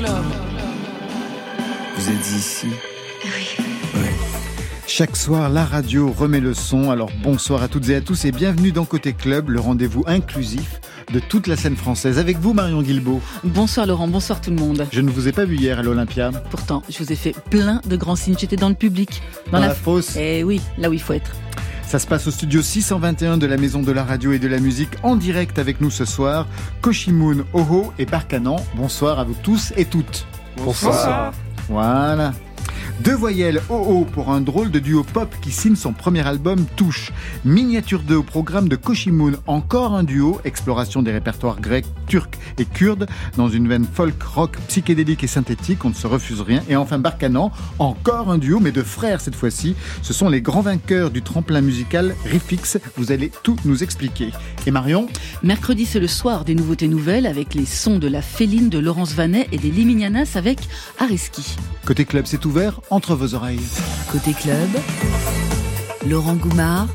club. Vous êtes ici Oui. Chaque soir, la radio remet le son. Alors bonsoir à toutes et à tous et bienvenue dans Côté Club, le rendez-vous inclusif de toute la scène française. Avec vous, Marion Guilbeault. Bonsoir Laurent, bonsoir tout le monde. Je ne vous ai pas vu hier à l'Olympia. Pourtant, je vous ai fait plein de grands signes. J'étais dans le public. Dans, la, fosse. Eh oui, là où il faut être. Ça se passe au studio 621 de la Maison de la Radio et de la Musique en direct avec nous ce soir. Koshimoun, Oho et Barkanan. Bonsoir à vous tous et toutes. Bonsoir. Voilà. Deux voyelles OO pour un drôle de duo pop qui signe son premier album Touche. Miniature 2 au programme de Koshimoun, encore un duo, exploration des répertoires grecs, turcs et kurdes dans une veine folk, rock, psychédélique et synthétique, on ne se refuse rien. Et enfin Barkanan, encore un duo mais de frères cette fois-ci. Ce sont les grands vainqueurs du tremplin musical Rifix. Vous allez tout nous expliquer. Et Marion? Mercredi, c'est le soir des nouveautés nouvelles avec les sons de la Féline de Laurence Vanet et des Liminianas avec Areski. Côté club, c'est ouvert entre vos oreilles. Côté club, Laurent Goumard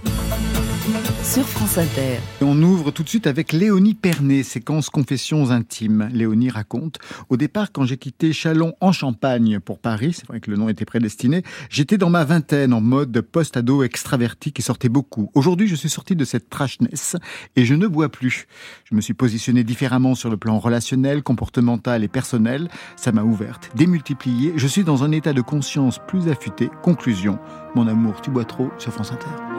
sur France Inter. On ouvre tout de suite avec Léonie Pernet, séquence confessions intimes. Léonie raconte Au départ, quand j'ai quitté Chalon en Champagne pour Paris, c'est vrai que le nom était prédestiné, j'étais dans ma vingtaine en mode post-ado extraverti qui sortait beaucoup. Aujourd'hui, je suis sorti de cette trashness et je ne bois plus. Je me suis positionné différemment sur le plan relationnel, comportemental et personnel. Ça m'a ouverte, démultipliée. Je suis dans un état de conscience plus affûté. Conclusion Mon amour, tu bois trop sur France Inter.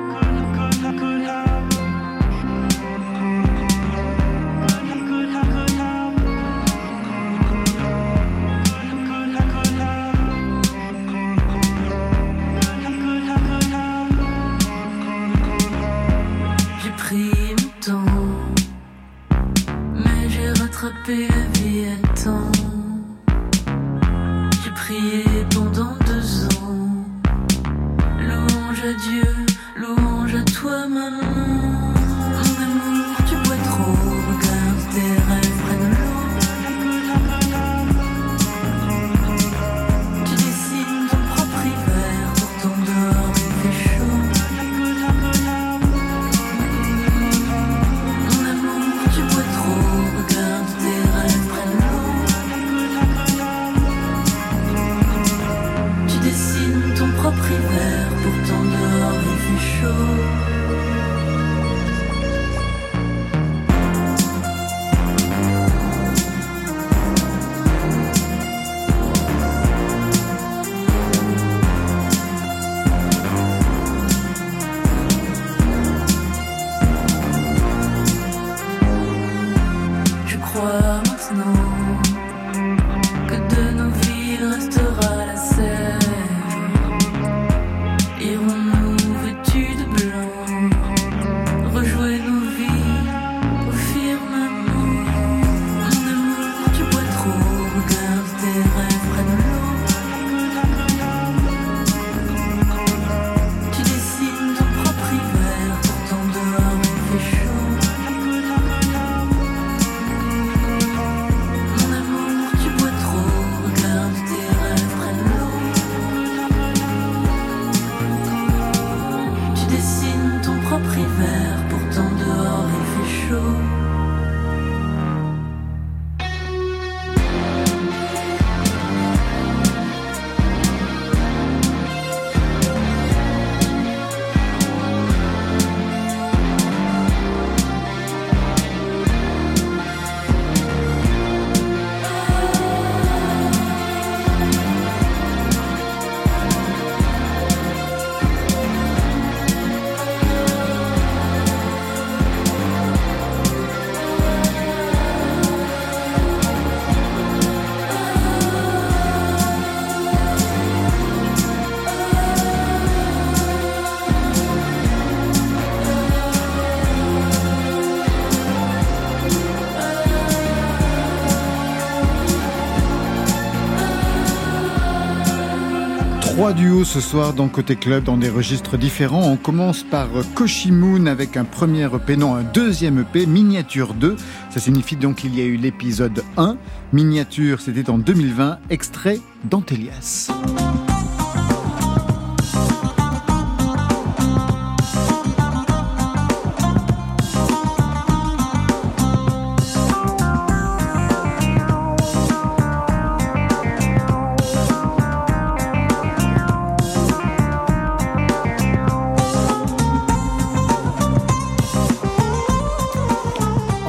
Trois duos ce soir dans Côté Club dans des registres différents. On commence par Koshimoon avec un premier EP, non un deuxième EP, Miniature 2. Ça signifie donc qu'il y a eu l'épisode 1. Miniature, c'était en 2020, extrait d'Antelias.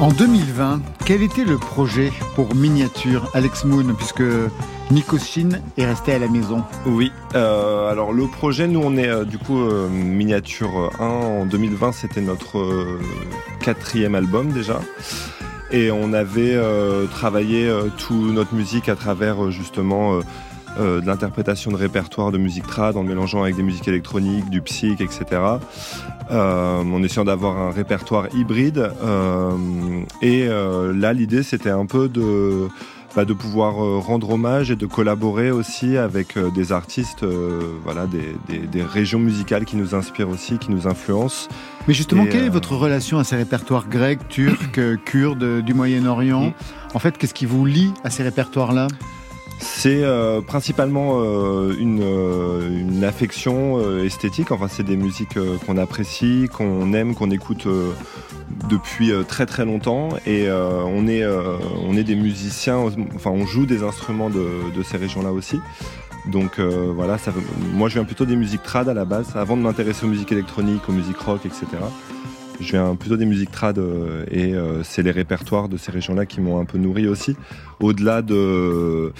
En 2020, quel était le projet pour Miniature, Alex Moon, puisque Nico Shin est resté à la maison? Oui, euh, alors le projet, nous on est euh, du coup euh, Miniature 1 en 2020, c'était notre quatrième album déjà. Et on avait travaillé toute notre musique à travers justement de l'interprétation de répertoire de musique trad en le mélangeant avec des musiques électroniques, du psych, etc. Euh, en essayant d'avoir un répertoire hybride. euh, et euh, là, l'idée, c'était un peu de, bah, de pouvoir euh, rendre hommage et de collaborer aussi avec euh, des artistes, euh, voilà, des, des- des régions musicales qui nous inspirent aussi, qui nous influencent. Mais justement, Et, quelle est euh, votre relation à ces répertoires grecs, turcs, euh, kurdes, du Moyen-Orient? Mm. En fait, qu'est-ce qui vous lie à ces répertoires-là? C'est euh, principalement euh, une, euh, une affection euh, esthétique. Enfin, c'est des musiques euh, qu'on apprécie, qu'on aime, qu'on écoute depuis très très longtemps. Et on est on est des musiciens. Enfin, on joue des instruments de, de ces régions-là aussi. Donc voilà, ça, moi je viens plutôt des musiques trad à la base, avant de m'intéresser aux musiques électroniques, aux musiques rock, etc. Je viens plutôt des musiques trad euh, et euh, c'est les répertoires de ces régions-là qui m'ont un peu nourri aussi, au-delà de,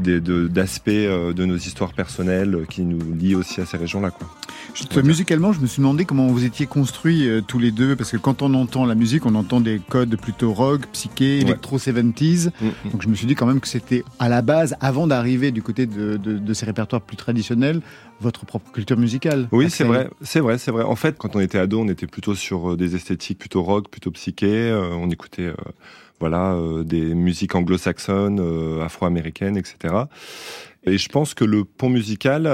des- de- d'aspects euh, de nos histoires personnelles qui nous lient aussi à ces régions-là. Quoi. Juste, Ouais. musicalement, je me suis demandé comment vous étiez construits euh, tous les deux, parce que quand on entend la musique, on entend des codes plutôt rock, psyché, Ouais. électro 70s. Mm, mm. Donc je me suis dit quand même que c'était à la base, avant d'arriver du côté de, de- de ces répertoires plus traditionnels, votre propre culture musicale. Oui, c'est vrai, c'est vrai, c'est vrai. En fait, quand on était ado, on était plutôt sur euh, esthétiques plutôt rock, plutôt psyché. Euh, on écoutait, euh, voilà, euh, des musiques anglo-saxonnes, afro-américaines, etc. Et je pense que le pont musical,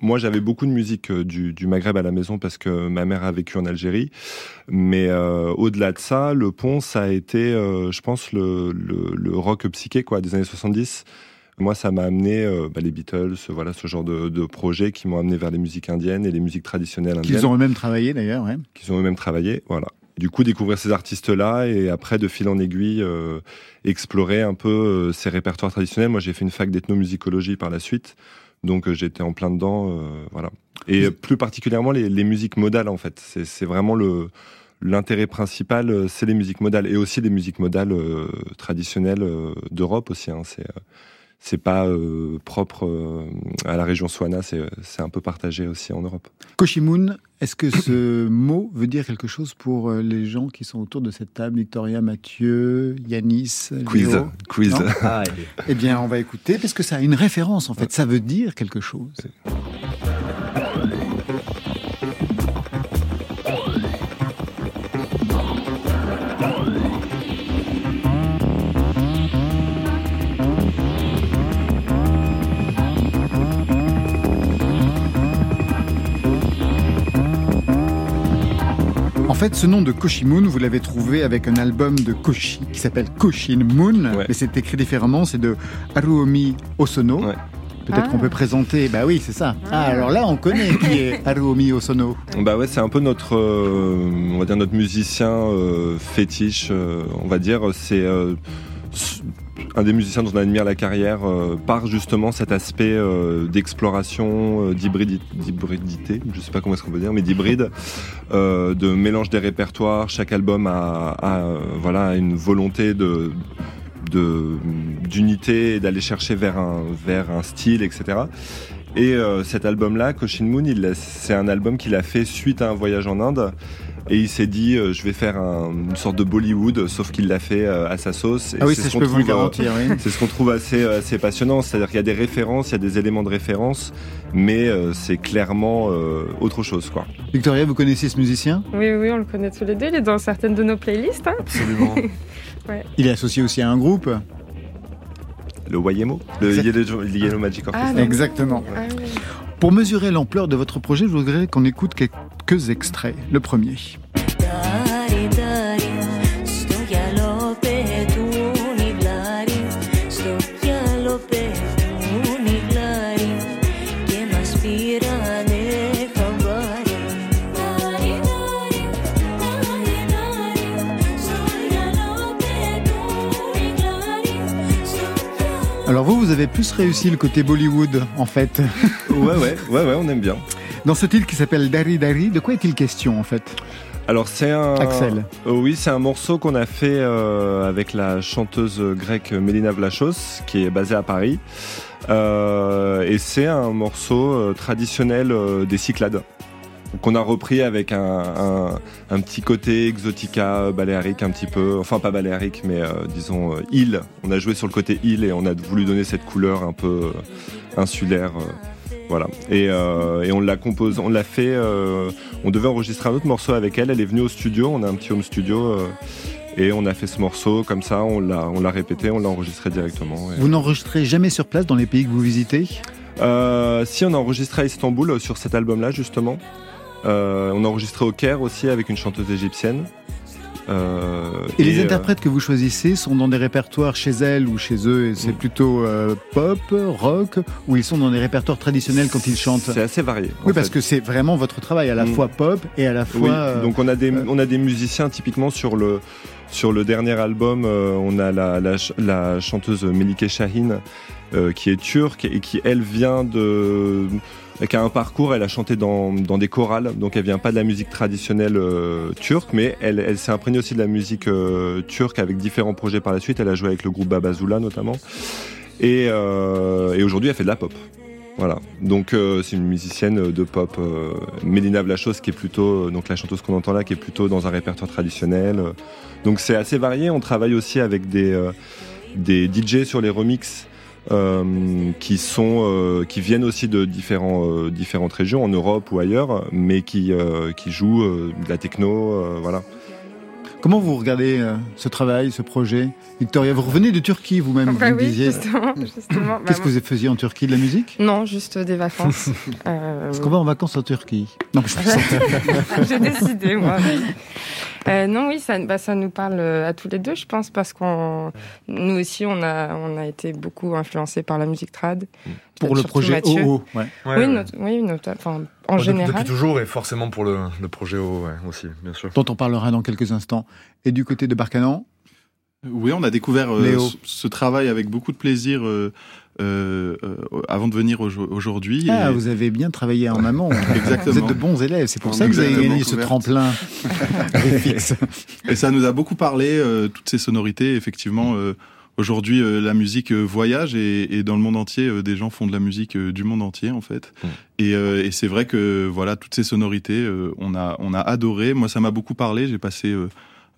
moi j'avais beaucoup de musique du, Maghreb à la maison parce que ma mère a vécu en Algérie. Mais au-delà de ça, le pont, ça a été, je pense, le, le, le rock psyché quoi, des années 70. Moi, ça m'a amené euh, bah, les Beatles, voilà, ce genre de, de projets qui m'ont amené vers les musiques indiennes et les musiques traditionnelles indiennes Qu'ils ont eux-mêmes travaillé d'ailleurs. ouais. qu'ils ont eux-mêmes travaillé. Voilà. Du coup, découvrir ces artistes-là et après, de fil en aiguille, euh, explorer un peu euh, ces répertoires traditionnels. Moi, j'ai fait une fac d'ethnomusicologie par la suite, donc euh, j'étais en plein dedans. euh, voilà. Et euh, plus particulièrement les, les musiques modales, en fait. C'est vraiment le l'intérêt principal, euh, c'est les musiques modales et aussi les musiques modales euh, traditionnelles euh, d'Europe aussi. Hein. C'est euh, c'est pas euh, propre euh, à la région Swana, c'est un peu partagé aussi en Europe. Koshimoun, est-ce que ce mot veut dire quelque chose pour euh, les gens qui sont autour de cette table? Victoria, Mathieu, Yanis, Quiz, Léo? Quiz. Non? Eh bien, on va écouter parce que ça a une référence en fait. Ça veut dire quelque chose. Fait, ce nom de Koshimoon, vous l'avez trouvé avec un album de Koshi qui s'appelle Koshin Moon, Ouais. mais c'est écrit différemment, c'est de Haruomi Osono. Ouais. Peut-être Ah. qu'on peut présenter, bah oui, c'est ça. Ah, alors là, on connaît qui est Haruomi Osono. Bah ouais, c'est un peu notre, euh, on va dire notre musicien euh, fétiche, euh, on va dire. C'est euh, un des musiciens dont on admire la carrière euh, par justement cet aspect euh, d'exploration, euh, d'hybridi- d'hybridité, je sais pas comment est-ce qu'on peut dire, mais d'hybride, euh, de mélange des répertoires. Chaque album a, voilà une volonté d'unité d'aller chercher vers un vers un style, etc. Et cet album-là, Koshin Moon, c'est un album qu'il a fait suite à un voyage en Inde. Et il s'est dit, euh, je vais faire un- une sorte de Bollywood, sauf qu'il l'a fait euh, à sa sauce. Et Ah oui, c'est ce qu'on trouve, euh, garantir. oui. c'est ce qu'on trouve assez, euh, assez passionnant, c'est-à-dire qu'il y a des références, il y a des éléments de référence, mais euh, c'est clairement euh, autre chose, quoi. Victoria, vous connaissez ce musicien? Oui, oui, on le connaît tous les deux. Il est dans certaines de nos playlists. hein. Absolument. Il est associé aussi à un groupe? Le Wayemo, le. Yellow, Magic Orchestra. non. Exactement. Ah oui. Pour mesurer l'ampleur de votre projet, je voudrais qu'on écoute quelques extraits. Le premier. Alors vous, vous avez plus réussi le côté Bollywood, en fait. Ouais, ouais, ouais, ouais, on aime bien. Dans ce titre qui s'appelle Dari Dari, de quoi est-il question, en fait? Alors c'est un. Axel. Euh, oui, c'est un morceau qu'on a fait euh, avec la chanteuse grecque Mélina Vlachos, qui est basée à Paris. Euh, et c'est un morceau euh, traditionnel euh, des Cyclades. Qu'on a repris avec un, un, un petit côté exotica euh, baléarique un petit peu, enfin pas baléarique mais euh, disons euh, île. On a joué sur le côté île et on a voulu donner cette couleur un peu euh, insulaire. voilà. Et, et on l'a compose, on l'a fait. on devait enregistrer un autre morceau avec elle. Elle est venue au studio. On a un petit home studio. et on a fait ce morceau comme ça. On l'a, on l'a répété. On l'a enregistré directement. et- Vous n'enregistrez jamais sur place dans les pays que vous visitez? Si on a enregistré à Istanbul sur cet album-là justement. Euh, on a enregistré au Caire aussi avec une chanteuse égyptienne. Euh, Et les euh, interprètes que vous choisissez sont dans des répertoires chez elles ou chez eux et c'est Mm. plutôt euh, pop, rock ou ils sont dans des répertoires traditionnels quand ils chantent? C'est assez varié. Oui, parce fait. que c'est vraiment votre travail, à la Mm. fois pop et à la fois. Oui, donc on a des on a des musiciens typiquement sur le sur le dernier album, on a la, la, la chanteuse Melike Shahin qui est turque et qui elle vient de qui a un parcours, elle a chanté dans, dans des chorales, donc elle vient pas de la musique traditionnelle euh, turque, mais elle, elle s'est imprégnée aussi de la musique euh, turque avec différents projets par la suite. Elle a joué avec le groupe Babazula notamment, et, euh, et aujourd'hui elle fait de la pop. Voilà, donc c'est une musicienne de pop, euh, Mélina Vlachos, qui est plutôt, donc la chanteuse qu'on entend là, qui est plutôt dans un répertoire traditionnel. Donc c'est assez varié. On travaille aussi avec des des DJ sur les remixes euh, qui sont euh, qui viennent aussi de différents euh, différentes régions en Europe ou ailleurs, mais qui euh, qui jouent euh, de la techno, voilà. Comment vous regardez euh, ce travail, ce projet Victoria, vous revenez de Turquie vous-même, Bah vous oui, disiez. justement. justement. Bah, Qu'est-ce que vous faisiez en Turquie De la musique? Non, juste des vacances. Euh, Est-ce qu'on va en vacances en Turquie Non, je J'ai décidé, moi. Euh, non, oui, ça, bah, ça nous parle euh, à tous les deux, je pense, parce qu'on, nous aussi, on a, on a été beaucoup influencés par la musique trad. Pour le projet Mathieu. OO. Ouais. Ouais, oui, ouais. oui, not- enfin, en Depuis- général. Depuis toujours et forcément pour le, le projet O ouais, aussi, bien sûr. dont on parlera dans quelques instants. Et du côté de Barcanan, Oui, on a découvert euh, ce, ce travail avec beaucoup de plaisir euh, euh, euh, avant de venir au- aujourd'hui. ah, Et- vous avez bien travaillé en amont. Exactement. Vous êtes de bons élèves, c'est pour ça que vous avez gagné ce tremplin fixe. Et ça nous a beaucoup parlé, euh, toutes ces sonorités. Effectivement, euh, aujourd'hui, euh, la musique euh, voyage et, et dans le monde entier, euh, des gens font de la musique euh, du monde entier, en fait. Mm. Et, euh, et c'est vrai que voilà, toutes ces sonorités, euh, on a on a adoré. Moi, ça m'a beaucoup parlé. J'ai passé euh,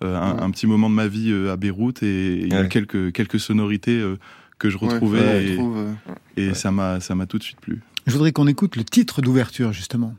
euh, un, un petit moment de ma vie euh, à Beyrouth et il y a quelques quelques sonorités euh, que je retrouvais Ouais, et, euh, Ouais. ça m'a ça m'a tout de suite plu. Je voudrais qu'on écoute le titre d'ouverture, justement.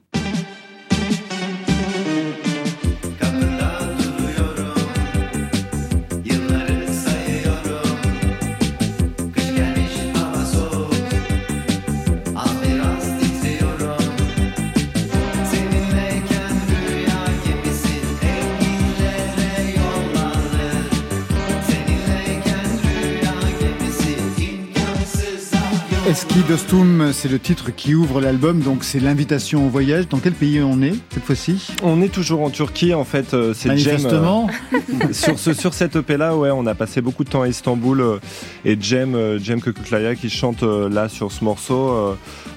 Eski Dostum, c'est le titre qui ouvre l'album, donc c'est l'invitation au voyage. Dans quel pays on est cette fois-ci? On est toujours en Turquie en fait. euh, C'est Jem. euh, Manifestement. sur ce sur cette EP là, ouais, on a passé beaucoup de temps à Istanbul euh, et Jem euh, Jem Köküklaya qui chante euh, là sur ce morceau.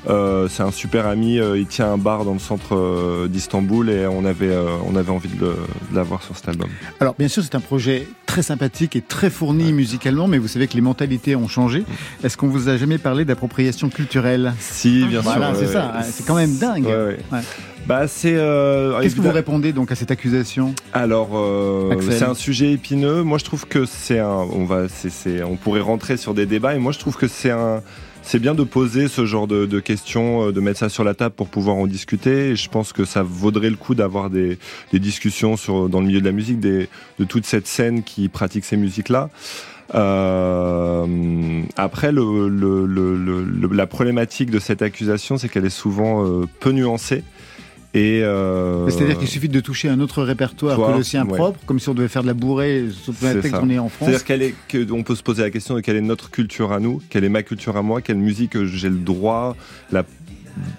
Euh, c'est un super ami. euh, il tient un bar dans le centre euh, d'Istanbul et on avait on avait envie de l'avoir sur cet album. Alors, bien sûr, c'est un projet très sympathique et très fourni musicalement, mais vous savez que les mentalités ont changé. Est-ce qu'on vous a jamais parlé d'appropriation culturelle? Si, bien Voilà, sûr. c'est ça. C'est quand même dingue. Bah c'est. euh, Qu'est-ce que vous répondez donc à cette accusation? Alors, euh, c'est un sujet épineux. Moi, je trouve que c'est un. On va, on pourrait rentrer sur des débats, et moi, je trouve que c'est un. C'est bien de poser ce genre de, questions, euh, de mettre ça sur la table pour pouvoir en discuter. Je pense que ça vaudrait le coup d'avoir des, discussions dans le milieu de la musique, de toute cette scène qui pratique ces musiques-là. Euh, après, la problématique de cette accusation, c'est qu'elle est souvent euh, peu nuancée. Et euh, C'est-à-dire qu'il suffit de toucher un autre répertoire Toi, que le sien ouais. propre, comme si on devait faire de la bourrée, C'est prétexte ça. qu'on est en France. C'est-à-dire qu'elle est, que on peut se poser la question de quelle est notre culture à nous, quelle est ma culture à moi, quelle musique j'ai le droit, la,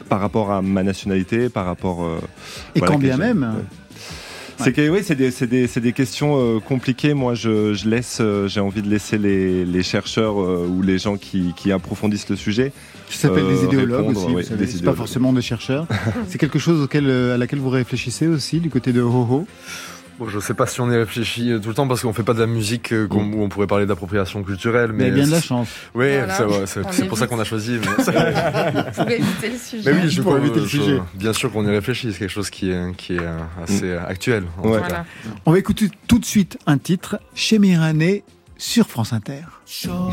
par rapport à ma nationalité, par rapport. euh, Et voilà, quand bien même, ouais. C'est que oui, c'est des, questions euh, compliquées. Moi, je, je laisse, euh, j'ai envie de laisser les, les chercheurs euh, ou les gens qui, qui approfondissent le sujet qui s'appelle des idéologues aussi, oui, c'est pas forcément des chercheurs. c'est quelque chose euh, à laquelle vous réfléchissez aussi du côté de HoHo -Ho. Bon, je sais pas si on y réfléchit euh, tout le temps parce qu'on ne fait pas de la musique euh, où on pourrait parler d'appropriation culturelle. Mais, mais bien de la chance. Oui, c'est pour ça qu'on a choisi. Mais... pour éviter le sujet. Oui, je pour peux, éviter le sujet. bien sûr qu'on y réfléchit. C'est quelque chose qui est, assez mm. actuel. On va écouter tout de suite un titre chez Mirané sur France Inter. Show.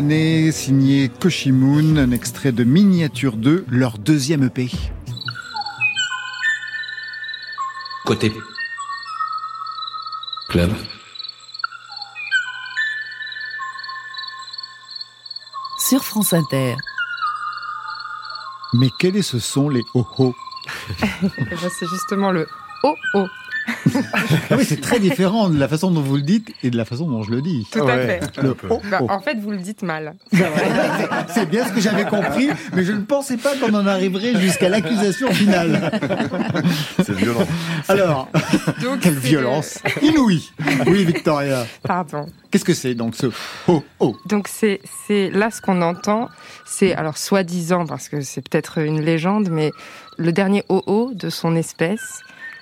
Signé Koshimoon, un extrait de Miniature 2, leur deuxième EP. Côté club. Sur France Inter. Mais quel est ce son, les Ho-Ho? Eh ben, c'est justement le oh oh. Ah oui, c'est très différent de la façon dont vous le dites et de la façon dont je le dis. Tout à fait. Le oh, Bah, oh. en fait, vous le dites mal. C'est bien ce que j'avais compris, mais je ne pensais pas qu'on en arriverait jusqu'à l'accusation finale. C'est violent. Alors, Donc, quelle violence inouïe. Oui, Victoria. Pardon. Qu'est-ce que c'est donc ce oh oh? Donc c'est c'est là ce qu'on entend, c'est alors soi-disant parce que c'est peut-être une légende, mais le dernier oh de son espèce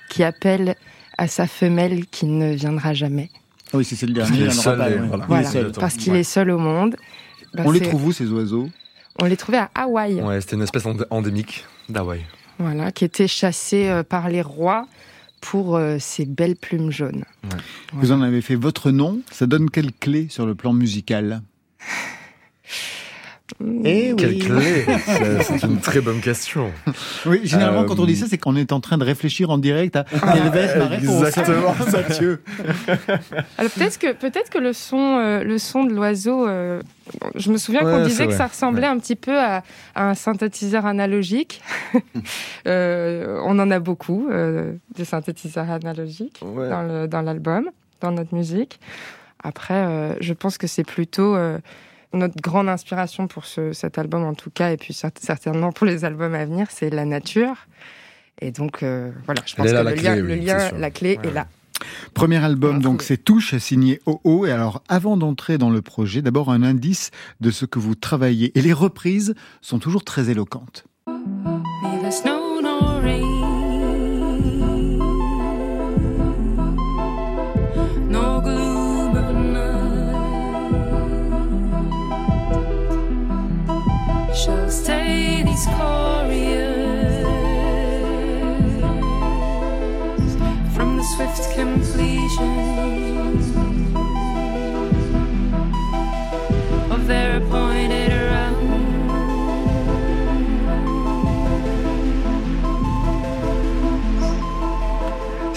qui appelle à sa femelle qui ne viendra jamais. Ah Oui, si c'est le dernier, il seul pas. et ouais. voilà. Voilà, seul. parce qu'il Ouais. est seul au monde. Bah, On les trouve où ces oiseaux? On les trouvait à Hawaï, Ouais, c'était une espèce endé- endémique d'Hawaï. voilà, qui était chassé euh, par les rois pour euh, ses belles plumes jaunes. Vous en avez fait votre nom. Ça donne quelle clé sur le plan musical? Eh Quelle oui. clé C'est une très bonne question. Oui, généralement, Euh, quand on dit ça, c'est qu'on est en train de réfléchir en direct à quelle va être ma réponse. Exactement. Mathieu. Alors peut-être que peut-être que le son euh, le son de l'oiseau euh, je me souviens Ouais, qu'on disait que ça ressemblait un petit peu à, à un synthétiseur analogique. Euh, on en a beaucoup euh, des synthétiseurs analogiques Ouais. dans le- dans l'album, dans notre musique. Après, euh, je pense que c'est plutôt euh, notre grande inspiration pour ce, cet album en tout cas, et puis cer- certainement pour les albums à venir, c'est la nature. Et donc euh, voilà, je pense que le lien, le lien, la clé Ouais. est là. Premier album, donc c'est Touche, signé OO. Et alors, avant d'entrer dans le projet, d'abord un indice de ce que vous travaillez. Et les reprises sont toujours très éloquentes.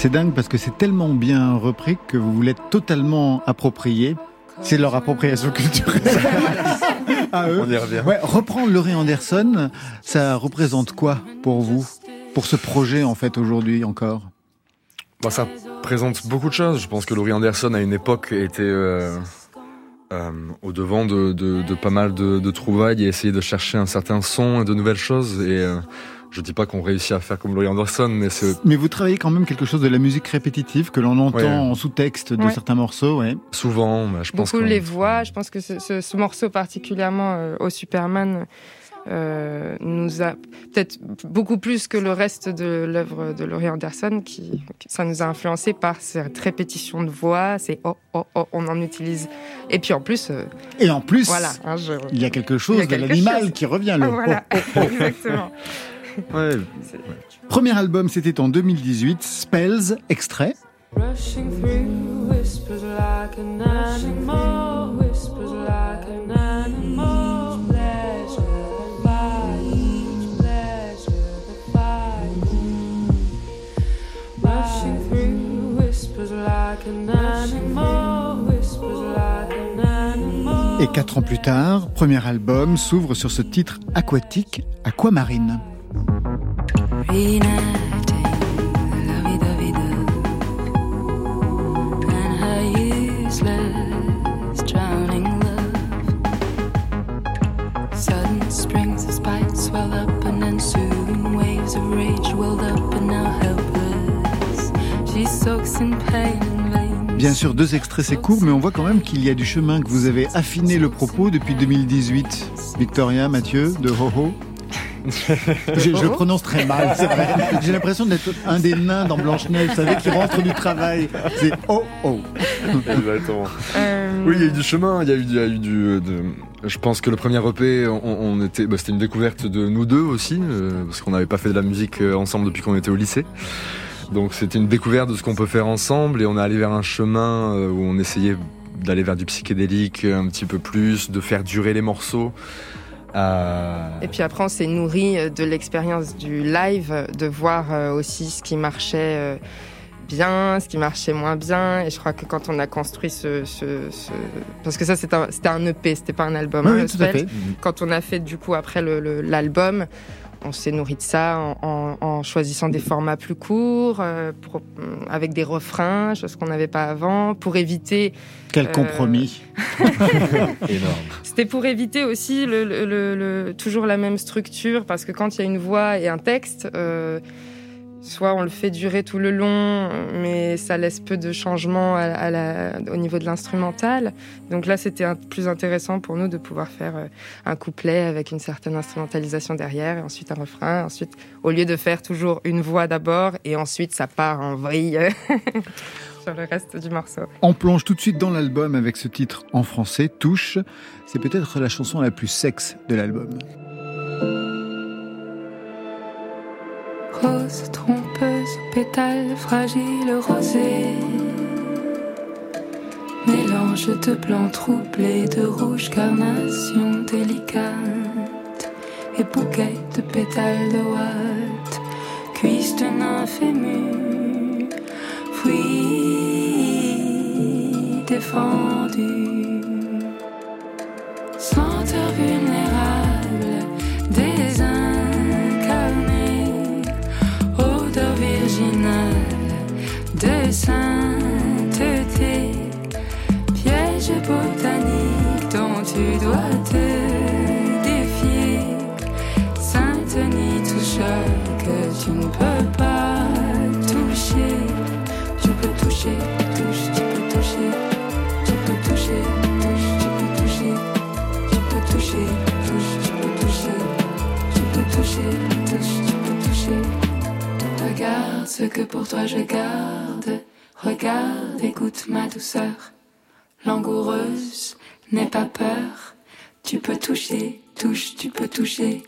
C'est dingue parce que c'est tellement bien repris que vous vous l'êtes totalement approprié. C'est leur appropriation culturelle. à eux. On y revient. Ouais, reprendre Laurie Anderson, ça représente quoi pour vous Pour ce projet, en fait, aujourd'hui encore? Bah, ça présente beaucoup de choses. Je pense que Laurie Anderson, à une époque, était euh, euh, au devant de, de, de pas mal de, de trouvailles et essayait de chercher un certain son et de nouvelles choses. Et euh, je dis pas qu'on réussit à faire comme Laurie Anderson, mais c'est Mais vous travaillez quand même quelque chose de la musique répétitive que l'on entend Ouais. en sous-texte de Ouais. certains morceaux, ouais. souvent, bah, je pense Beaucoup les voix. Je pense que ce, ce- ce morceau particulièrement euh, au Superman euh, nous a peut-être beaucoup plus que le reste de l'œuvre de Laurie Anderson, qui ça nous a influencé par cette répétition de voix. C'est oh oh oh, on en utilise. Et puis en plus, euh, Et en plus, voilà, hein, je- il y a quelque chose Il y a de l'animal chose. qui revient. Le Ah, voilà, oh, oh, oh. exactement. Ouais, Premier album, c'était en 2018, Spells, extrait. Rushing through whispers like an animal, whispers like an animal. Pleasure, the fight, pleasure, the fight. Rushing through whispers like an animal, whispers like an animal. Et quatre ans plus tard, premier album s'ouvre sur ce titre aquatique, Aquamarine. Bien sûr, deux extraits, c'est court, mais on voit quand même qu'il y a du chemin, que vous avez affiné le propos depuis 2018. Victoria, Mathieu, de Ho-Ho. je, je le prononce très mal, c'est vrai. J'ai l'impression d'être un des nains dans Blanche-Neige, vous savez, qui rentre du travail. C'est Oh-Oh. exactement. Euh, Oui, il y a eu du chemin, il y a eu, il y a eu du. euh, De... Je pense que le premier EP, on, on était, bah, c'était une découverte de nous deux aussi, euh, parce qu'on n'avait pas fait de la musique ensemble depuis qu'on était au lycée. Donc c'était une découverte de ce qu'on peut faire ensemble, et on est allé vers un chemin où on essayait d'aller vers du psychédélique un petit peu plus, de faire durer les morceaux. Euh, Et puis après, on s'est nourri euh, de l'expérience du live, de voir euh, aussi ce qui marchait bien, ce qui marchait moins bien. Et je crois que quand on a construit ce... ce- ce- Parce que ça, c'était un, un EP, c'était pas un album. Oui, hein, oui, tout à Spell. fait. Quand on a fait du coup après le- le- l'album, on s'est nourri de ça en, en- en choisissant des formats plus courts, euh, pour- avec des refrains, chose qu'on n'avait pas avant, pour éviter Quel Euh, compromis. énorme. c'était pour éviter aussi le, le- le- le- toujours la même structure, parce que quand il y a une voix et un texte, euh, soit on le fait durer tout le long, mais ça laisse peu de changements au niveau de l'instrumental. Donc là, c'était plus intéressant pour nous de pouvoir faire euh, un couplet avec une certaine instrumentalisation derrière, et ensuite un refrain. Ensuite, au lieu de faire toujours une voix d'abord, et ensuite ça part en vrille sur le reste du morceau. On plonge tout de suite dans l'album avec ce titre en français, Touche. C'est peut-être la chanson la plus sexe de l'album. Rose trompeuse, pétales fragiles rosés. Mélange de blanc troublé, de rouge carnation délicate. Et bouquet de pétales de ouate. Cuisse de nymphe émue. Fruit défendu. dois te défier. Saint-Denis touche que tu ne peux pas toucher. Tu peux toucher, touche, tu peux toucher. Tu peux toucher, touche, tu peux toucher. Tu peux toucher, touche, tu peux toucher. Tu peux toucher, touche, tu peux toucher. Regarde ce que pour toi je garde. Regarde, écoute ma douceur. Langoureuse, n'aie pas peur. Tu peux toucher, touche, tu peux toucher.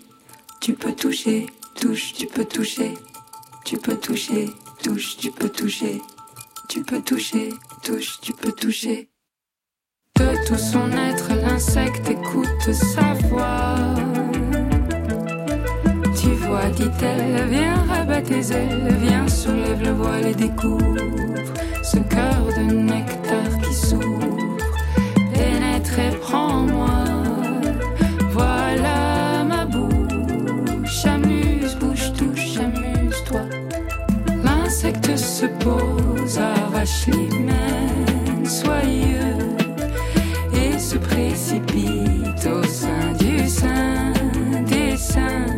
Tu peux toucher, touche, tu peux toucher. Tu peux toucher, touche, tu peux toucher. Tu peux toucher, touche, tu peux toucher. De tout son être, l'insecte écoute sa voix. Tu vois, dit-elle, viens rabat tes ailes, viens soulève le voile et découvre ce cœur de nectar qui s'ouvre. Se pose, arrache l'hymen, soyeux, et se précipite au sein du sein des seins.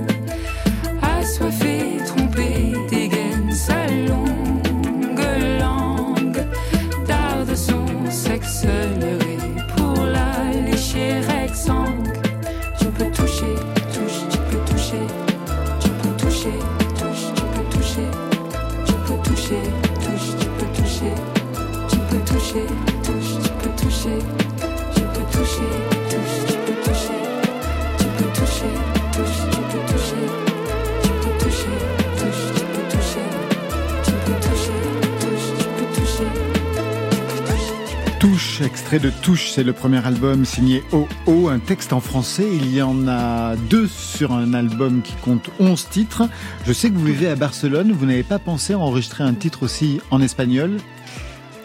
Extrait de Touche, c'est le premier album signé OO, un texte en français. Il y en a deux sur un album qui compte 11 titres. Je sais que vous vivez à Barcelone, vous n'avez pas pensé à enregistrer un titre aussi en espagnol?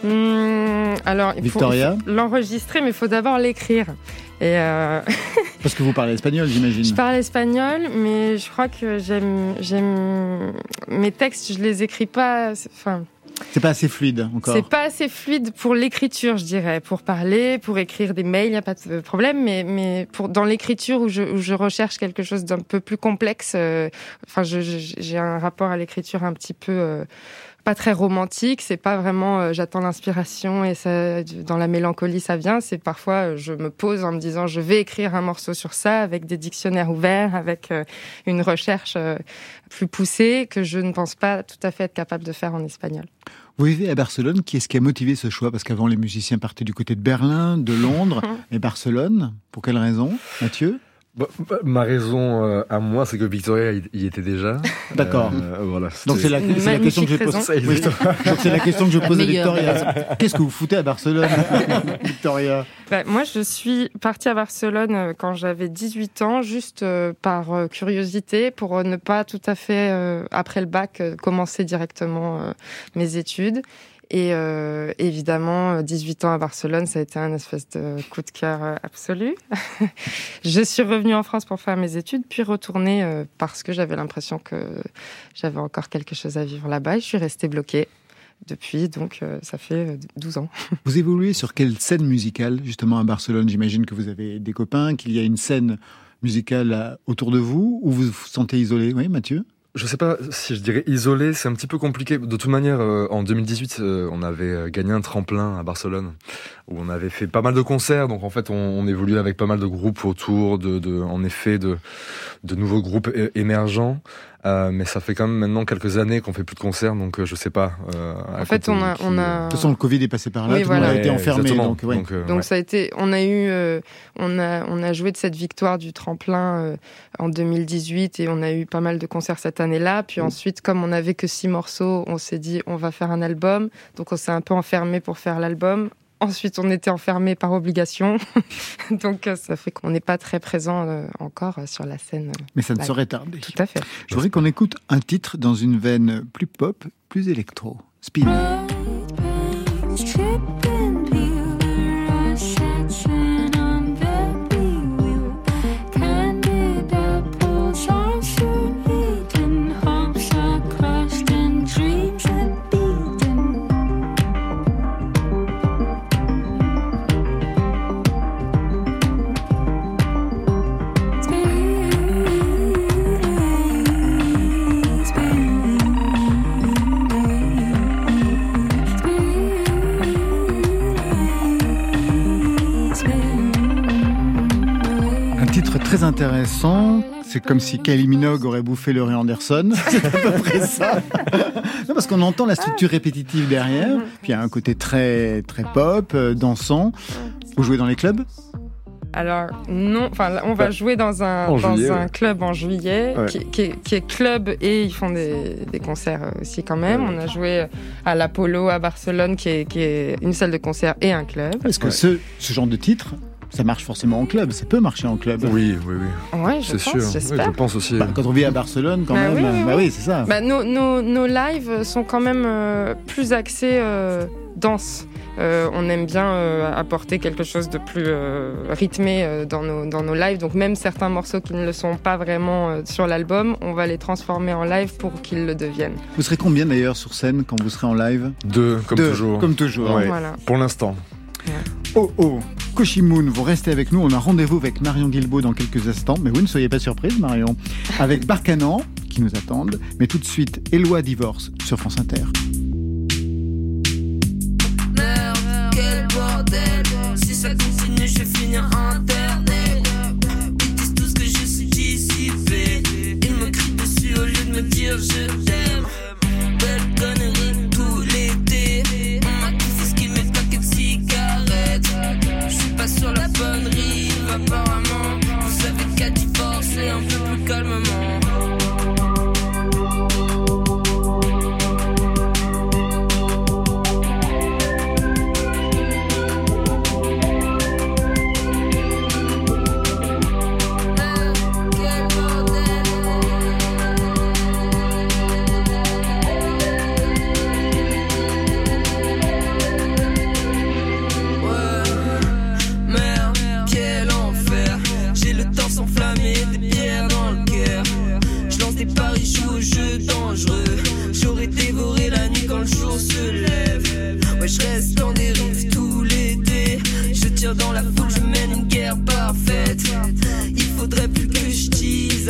Hmm, alors, il Victoria? faut l'enregistrer, mais il faut d'abord l'écrire. Et euh, Parce que vous parlez espagnol, j'imagine. je parle espagnol, mais je crois que j'aime, j'aime mes textes, je les écris pas. Enfin, C'est pas assez fluide encore. c'est pas assez fluide pour l'écriture, je dirais, pour parler, pour écrire des mails, il y a pas de problème, mais mais pour dans l'écriture où je, où je recherche quelque chose d'un peu plus complexe. euh, enfin, j'ai un rapport à l'écriture un petit peu. euh, pas très romantique, c'est pas vraiment euh, j'attends l'inspiration et ça dans la mélancolie ça vient, c'est parfois euh, je me pose en me disant je vais écrire un morceau sur ça avec des dictionnaires ouverts, avec euh, une recherche plus poussée que je ne pense pas tout à fait être capable de faire en espagnol. Vous vivez à Barcelone, qui est-ce qui a motivé ce choix? Parce qu'avant, les musiciens partaient du côté de Berlin, de Londres. Et Barcelone. Pour quelle raison, Mathieu? Bah, bah, ma raison euh, à moi, c'est que Victoria y, était déjà. D'accord. Euh, voilà. Donc c'est la, question que je pose. raison. Oui. Donc c'est la question que je pose à Victoria. Qu'est-ce que vous foutez à Barcelone, Victoria? Bah, moi, je suis partie à Barcelone euh, quand j'avais 18 ans, juste euh, par euh, curiosité, pour ne pas tout à fait, euh, après le bac, euh, commencer directement euh, mes études. Et euh, évidemment, euh, 18 ans à Barcelone, ça a été un espèce de coup de cœur euh, absolu. je suis revenue en France pour faire mes études, puis retournée euh, parce que j'avais l'impression que j'avais encore quelque chose à vivre là-bas. Je suis restée bloquée depuis, donc euh, ça fait euh, 12 ans. Vous évoluez sur quelle scène musicale, justement, à Barcelone? J'imagine que vous avez des copains, qu'il y a une scène musicale autour de vous, ou vous vous sentez isolé Oui, Mathieu Je sais pas si je dirais isolé, c'est un petit peu compliqué. De toute manière, euh, en 2018, euh, on avait euh, gagné un tremplin à Barcelone, où on avait fait pas mal de concerts. Donc en fait, on, on évoluait avec pas mal de groupes autour, en effet, de, nouveaux groupes émergents. Euh, mais ça fait quand même maintenant quelques années qu'on fait plus de concerts, donc euh, je sais pas. euh, En fait, on a, qui, on a, De toute façon, le Covid est passé par là, Oui, tout le monde a été enfermé. exactement. Donc, ouais. euh, Donc ouais. ça a été, on a eu, euh, on a, on a joué de cette victoire du tremplin euh, en 2018 et on a eu pas mal de concerts cette année-là. Puis ensuite, comme on n'avait que six morceaux, on s'est dit on va faire un album. Donc on s'est un peu enfermé pour faire l'album. Ensuite, on était enfermé par obligation. Donc euh, ça fait qu'on n'est pas très présent euh, encore euh, sur la scène. Mais ça ne Ouais. saurait tarder. Tout à fait. Je voudrais qu'on écoute un titre dans une veine plus pop, plus électro. Spin. Intéressant. C'est comme si Kylie Minogue aurait bouffé Laurie Anderson. C'est à peu près ça. non, parce qu'on entend la structure répétitive derrière. Puis il y a un côté très, très pop, euh, dansant. Vous jouez dans les clubs? Alors non, enfin on va jouer dans un En dans juillet, un ouais. club en juillet Ouais. qui, qui est, qui est club et ils font des, des concerts euh, aussi quand même. On a joué à l'Apollo à Barcelone qui est, qui est une salle de concert et un club. Est-ce que Ouais. ce, ce genre de titre, ça marche forcément en club Ça peut marcher en club Oui, oui, oui. Ouais, je C'est pense, sûr. Oui, je pense aussi. Bah, Quand on vit à Barcelone, quand Bah même. oui, oui, bah oui. oui, c'est ça. Bah, nos, nos, nos lives sont quand même euh, plus axés euh, danse. Euh, on aime bien euh, apporter quelque chose de plus euh, rythmé euh, dans, nos, dans nos lives. Donc même certains morceaux qui ne le sont pas vraiment euh, sur l'album, on va les transformer en live pour qu'ils le deviennent. Vous serez combien d'ailleurs sur scène quand vous serez en live? Deux, comme Deux, toujours. Comme toujours. Ouais. Voilà. Pour l'instant. Oh oh Koshimoon, vous restez avec nous. On a rendez-vous avec Marion Guilbault dans quelques instants. Mais vous ne soyez pas surprise, Marion. Avec Barcanan, qui nous attendent. Mais tout de suite, Éloi Divorce sur France Inter. Merde, quel bordel. Si ça continue, je vais finir internet. Ils disent tous que je suis dissipé. Ils me crient dessus au lieu de me dire je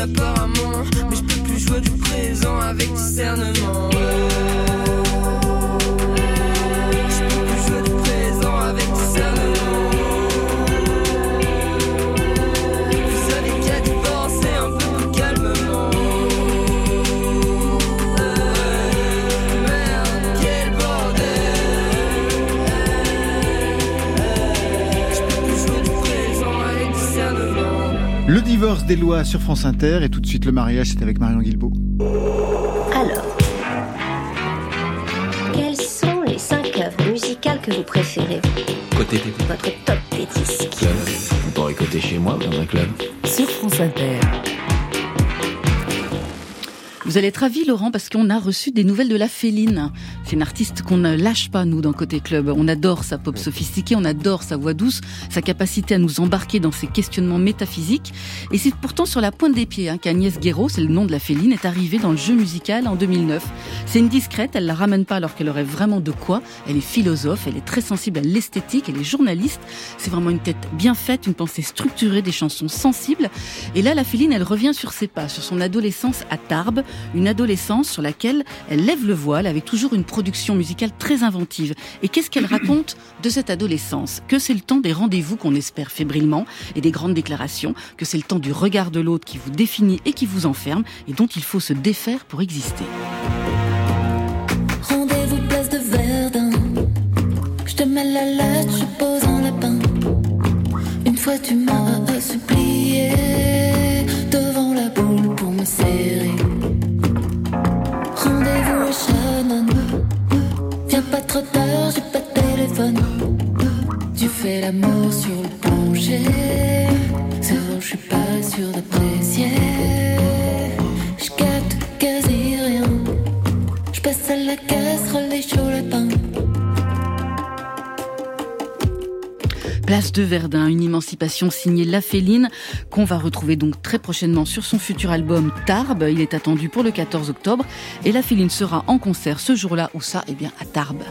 Mais je peux plus jouer du présent avec discernement. Le divorce d'Éloi sur France Inter. Et tout de suite, le mariage, c'est avec Marion Guilbault. Alors, quelles sont les cinq œuvres musicales que vous préférez? Côté Votre top des disques club. On pourrait côté chez moi dans un club. Sur France Inter. Vous allez être ravis, Laurent, parce qu'on a reçu des nouvelles de la Féline. C'est une artiste qu'on ne lâche pas, nous, dans Côté Club. On adore sa pop sophistiquée, on adore sa voix douce, sa capacité à nous embarquer dans ses questionnements métaphysiques. Et c'est pourtant sur la pointe des pieds hein, qu'Agnès Guéraud, c'est le nom de la Féline, est arrivée dans le jeu musical en 2009. C'est une discrète, elle la ramène pas alors qu'elle aurait vraiment de quoi. Elle est philosophe, elle est très sensible à l'esthétique, elle est journaliste. C'est vraiment une tête bien faite, une pensée structurée, des chansons sensibles. Et là, la Féline, elle revient sur ses pas, sur son adolescence à Tarbes, une adolescence sur laquelle elle lève le voile avec toujours une production musicale très inventive. Et qu'est-ce qu'elle raconte de cette adolescence? Que c'est le temps des rendez-vous qu'on espère fébrilement et des grandes déclarations, que c'est le temps du regard de l'autre qui vous définit et qui vous enferme et dont il faut se défaire pour exister. Rendez-vous place de Verdun. Je te mets la lettre, je pose un lapin. Une fois tu m'as supplié devant la boule pour me serrer. Shannon. Viens pas trop tard, j'ai pas de téléphone. Tu fais l'amour sur le plancher. C'est vrai, je suis pas sûr d'apprécier. Je capte quasi rien. Je passe à la casserole et chaud lapin. Place de Verdun, une émancipation signée La Féline, qu'on va retrouver donc très prochainement sur son futur album Tarbes. Il est attendu pour le 14 octobre et La Féline sera en concert ce jour-là, où ça Eh bien, à Tarbes.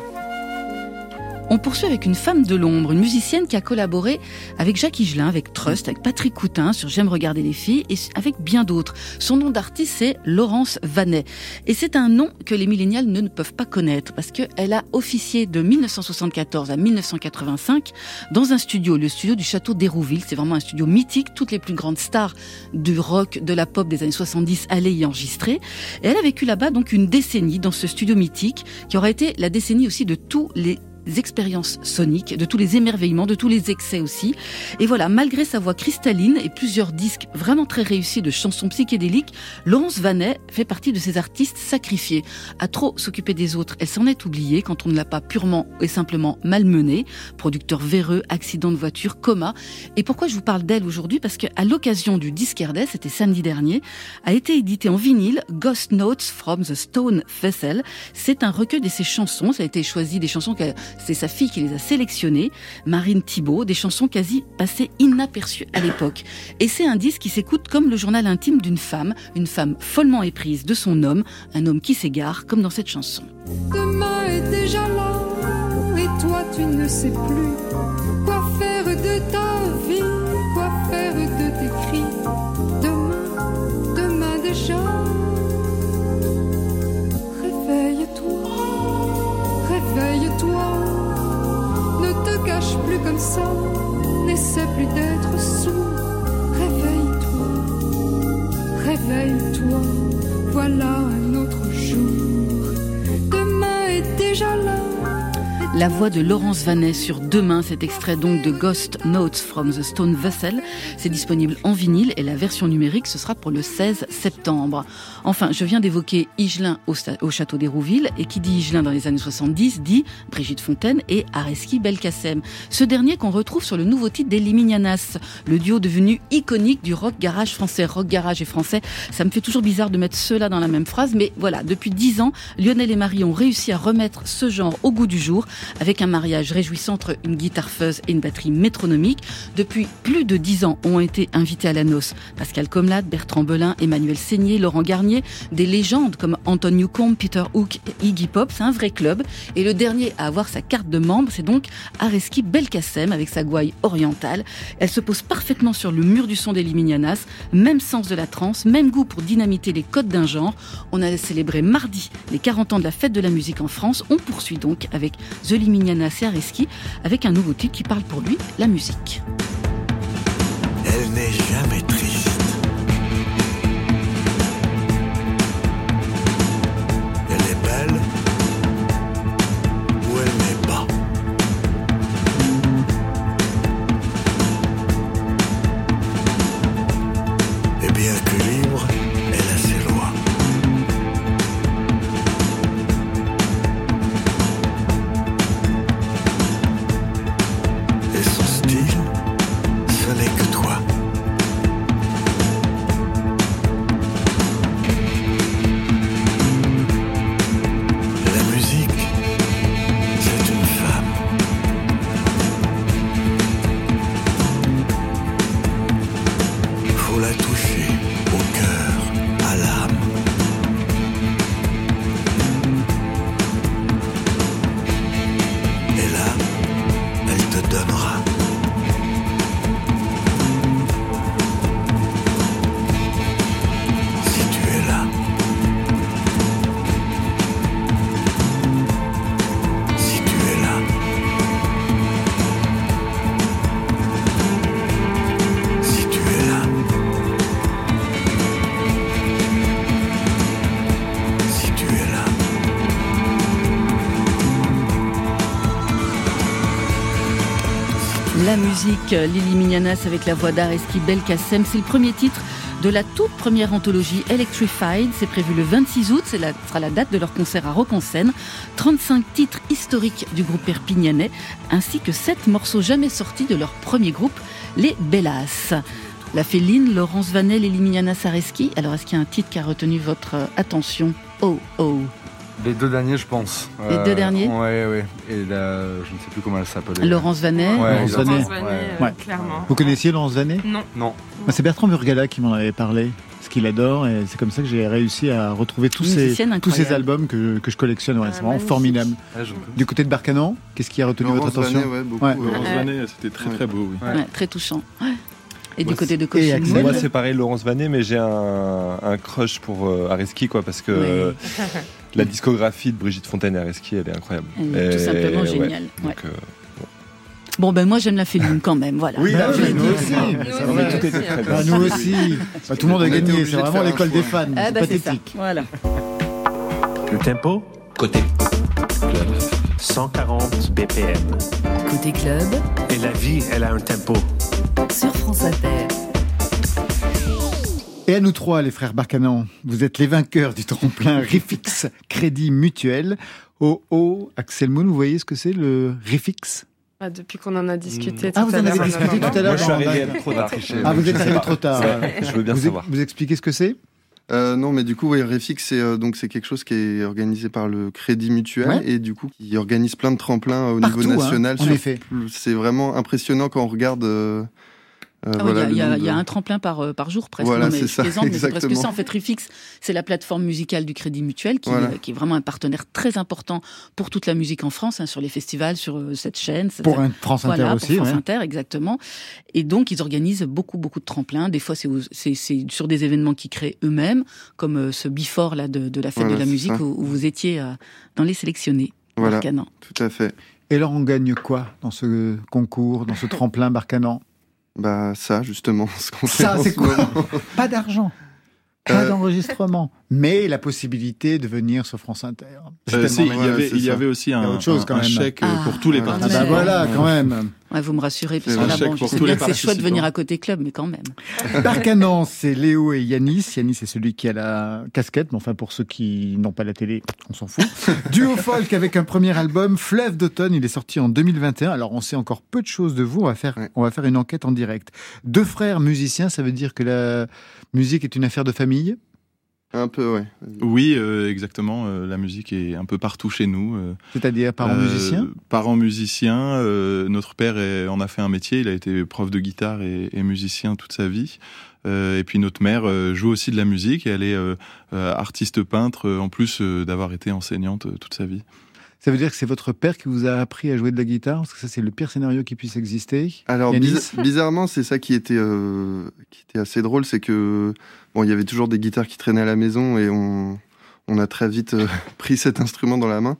On poursuit avec une femme de l'ombre, une musicienne qui a collaboré avec Jacques Higelin, avec Trust, avec Patrick Coutin sur J'aime regarder les filles et avec bien d'autres. Son nom d'artiste c'est Laurence Vanet. Et c'est un nom que les millénials ne, peuvent pas connaître parce qu'elle a officié de 1974 à 1985 dans un studio, le studio du château d'Hérouville. C'est vraiment un studio mythique. Toutes les plus grandes stars du rock, de la pop des années 70 allaient y enregistrer. Et elle a vécu là-bas donc une décennie dans ce studio mythique qui aura été la décennie aussi de tous les expériences soniques, de tous les émerveillements, de tous les excès aussi. Et voilà, malgré sa voix cristalline et plusieurs disques vraiment très réussis de chansons psychédéliques, Laurence Vanet fait partie de ces artistes sacrifiés. À trop s'occuper des autres, elle s'en est oubliée quand on ne l'a pas purement et simplement malmenée. Producteur véreux, accident de voiture, coma. Et pourquoi je vous parle d'elle aujourd'hui? Parce qu'à l'occasion du disque Erdès, c'était samedi dernier, a été édité en vinyle Ghost Notes from the Stone Vessel. C'est un recueil de ses chansons. Ça a été choisi des chansons qu'elle c'est sa fille qui les a sélectionnées, Marine Thibault, des chansons quasi passées inaperçues à l'époque. Et c'est un disque qui s'écoute comme le journal intime d'une femme, une femme follement éprise de son homme, un homme qui s'égare, comme dans cette chanson. Demain est déjà là, et toi tu ne sais plus ça, n'essaie plus d'être sourd. Réveille-toi, réveille-toi, voilà un autre jour. Demain est déjà là. La voix de Laurence Vanet sur Demain, cet extrait donc de Ghost Notes from the Stone Vessel. C'est disponible en vinyle et la version numérique, ce sera pour le 16 septembre. Enfin, je viens d'évoquer Higelin au, au château d'Hérouville et qui dit Higelin dans les années 70 dit Brigitte Fontaine et Areski Belkacem. Ce dernier qu'on retrouve sur le nouveau titre des Liminianas, le duo devenu iconique du rock garage français. Rock garage et français, ça me fait toujours bizarre de mettre ceux-là dans la même phrase, mais voilà, depuis dix ans, Lionel et Marie ont réussi à remettre ce genre au goût du jour avec un mariage réjouissant entre une guitare fuzz et une batterie métronomique. Depuis plus de dix ans, ont été invités à la noce Pascal Comlade, Bertrand Belin, Emmanuel Seigné, Laurent Garnier, des légendes comme Anton Newcomb, Peter Hook et Iggy Pop. C'est un vrai club. Et le dernier à avoir sa carte de membre, c'est donc Areski Belkacem avec sa gouaille orientale. Elle se pose parfaitement sur le mur du son des Liminianas. Même sens de la trance, même goût pour dynamiter les codes d'un genre. On a célébré mardi les 40 ans de la fête de la musique en France. On poursuit donc avec The Liminianas et Areski avec un nouveau titre qui parle pour lui, la musique. Elle n'est jamais. La musique, Lily Mignanas avec la voix d'Areski Belkacem, c'est le premier titre de la toute première anthologie Electrified. C'est prévu le 26 août, c'est la, sera la date de leur concert à Rock en Seine. 35 titres historiques du groupe perpignanais, ainsi que 7 morceaux jamais sortis de leur premier groupe, les Bellas. La Féline, Laurence Vanel et Lily Mignanas Areski. Alors, est-ce qu'il y a un titre qui a retenu votre attention? Oh, oh. Les deux derniers, je pense. Les deux derniers Ouais, ouais. Et là, je ne sais plus comment elle s'appelait. Laurence Vanet. Ouais, Laurence. Vanet. Ouais. euh, Ouais. clairement. Vous connaissiez Laurence Vanet Non. Non. Moi, C'est Bertrand Burgala qui m'en avait parlé, ce qu'il adore, et c'est comme ça que j'ai réussi à retrouver tous ces, tous ces albums que, que je collectionne. Ouais, Ah, c'est vraiment magnifique. formidable. Ouais, je- Du côté de Barcanan, qu'est-ce qui a retenu Laurence votre attention? Vanet, ouais, beaucoup. Ouais. euh, Laurence Ouais. Vanet, c'était très très beau, oui. Ouais. Ouais, très touchant. Ouais. Et du côté de. Moon, Moi, c'est pareil, Laurence Vanet, mais j'ai un, un crush pour euh, Areski, quoi, parce que Oui. la discographie de Brigitte Fontaine et Areski, elle est incroyable. Elle est tout simplement géniale. Ouais. euh, Bon, ben moi j'aime la féline quand même, voilà. Oui, Bah, bah je oui, nous dit. aussi. Nous aussi, vrai. nous Tout était aussi, très bien. Bah, nous aussi. Bah, tout le monde a gagné. C'est vraiment l'école des fans. Ah c'est bah c'est ça. pathétique. Voilà. Le tempo Côté club. 140 BPM. Côté club, Et la vie, elle a un tempo. sur France Inter. Et à nous trois, les frères Barcanan, vous êtes les vainqueurs du tremplin Rifix Crédit Mutuel. Oh oh, Axel Moon, vous voyez ce que c'est le Rifix? Ah, depuis qu'on en a discuté Ah, tout vous à en avez discuté tout à l'heure Moi, je suis dans- arrivé dans- trop tard. Ah, vous êtes arrivé trop tard. Je veux bien vous, savoir. vous expliquez ce que c'est? Euh, non, mais du coup, oui, Refix, c'est euh, donc c'est quelque chose qui est organisé par le Crédit Mutuel Ouais. et du coup qui organise plein de tremplins au Partout, niveau hein, national. en sur- effet. C'est vraiment impressionnant quand on regarde. euh, euh, Ah voilà, il y, a- y un tremplin par, euh, par jour presque. Voilà, Non, mais ça, plaisante, mais c'est presque ça. En fait, Refix, c'est la plateforme musicale du Crédit Mutuel qui, Voilà. euh, qui est vraiment un partenaire très important pour toute la musique en France, hein, sur les festivals, sur euh, cette chaîne. Pour ça- un France Inter voilà, aussi. Pour France ouais. Inter, exactement. Et donc, ils organisent beaucoup, beaucoup de tremplins. Des fois, c'est sur des événements qu'ils créent eux-mêmes, comme euh, ce Before là, de, de la fête Voilà, de la musique où, où vous étiez euh, dans les sélectionnés. Voilà, Marcanan. tout à fait. Et alors, on gagne quoi dans ce concours, dans ce tremplin Barcanan? Bah ça, justement, ce qu'on fait Ça, c'est ce quoi? Pas d'argent, pas Euh, d'enregistrement, mais la possibilité de venir sur France Inter. C'est Euh, si, il y avait, c'est il y ça. avait aussi Il y a un, autre chose, un- quand un même. chèque Ah, pour tous les ah, Ah participants. bah voilà, quand même. Ouais, vous me rassurez, parce là, chèque bon, je sais bien que c'est chouette de venir à côté club, mais quand même. Barcanan, c'est Léo et Yanis. Yanis, c'est celui qui a la casquette, mais enfin, pour ceux qui n'ont pas la télé, on s'en fout. Duo folk avec un premier album, Fleuve d'automne. Il est sorti en 2021. Alors, on sait encore peu de choses de vous. On va faire, Ouais. on va faire une enquête en direct. Deux frères musiciens, ça veut dire que la musique est une affaire de famille? Un peu, ouais. Oui, euh, exactement. euh, la musique est un peu partout chez nous. euh, C'est-à-dire parents Euh, musiciens Parents musiciens. euh, notre père est- en a fait un métier. Il a été prof de guitare et, et musicien toute sa vie. Euh, et puis notre mère euh, joue aussi de la musique. Et elle est euh, euh, artiste peintre euh, en plus euh, d'avoir été enseignante euh, toute sa vie. Ça veut dire que c'est votre père qui vous a appris à jouer de la guitare Parce que ça, c'est le pire scénario qui puisse exister. Alors Yanis bizarrement, c'est ça qui était euh, qui était assez drôle, c'est que bon, il y avait toujours des guitares qui traînaient à la maison et on on a très vite euh, pris cet instrument dans la main.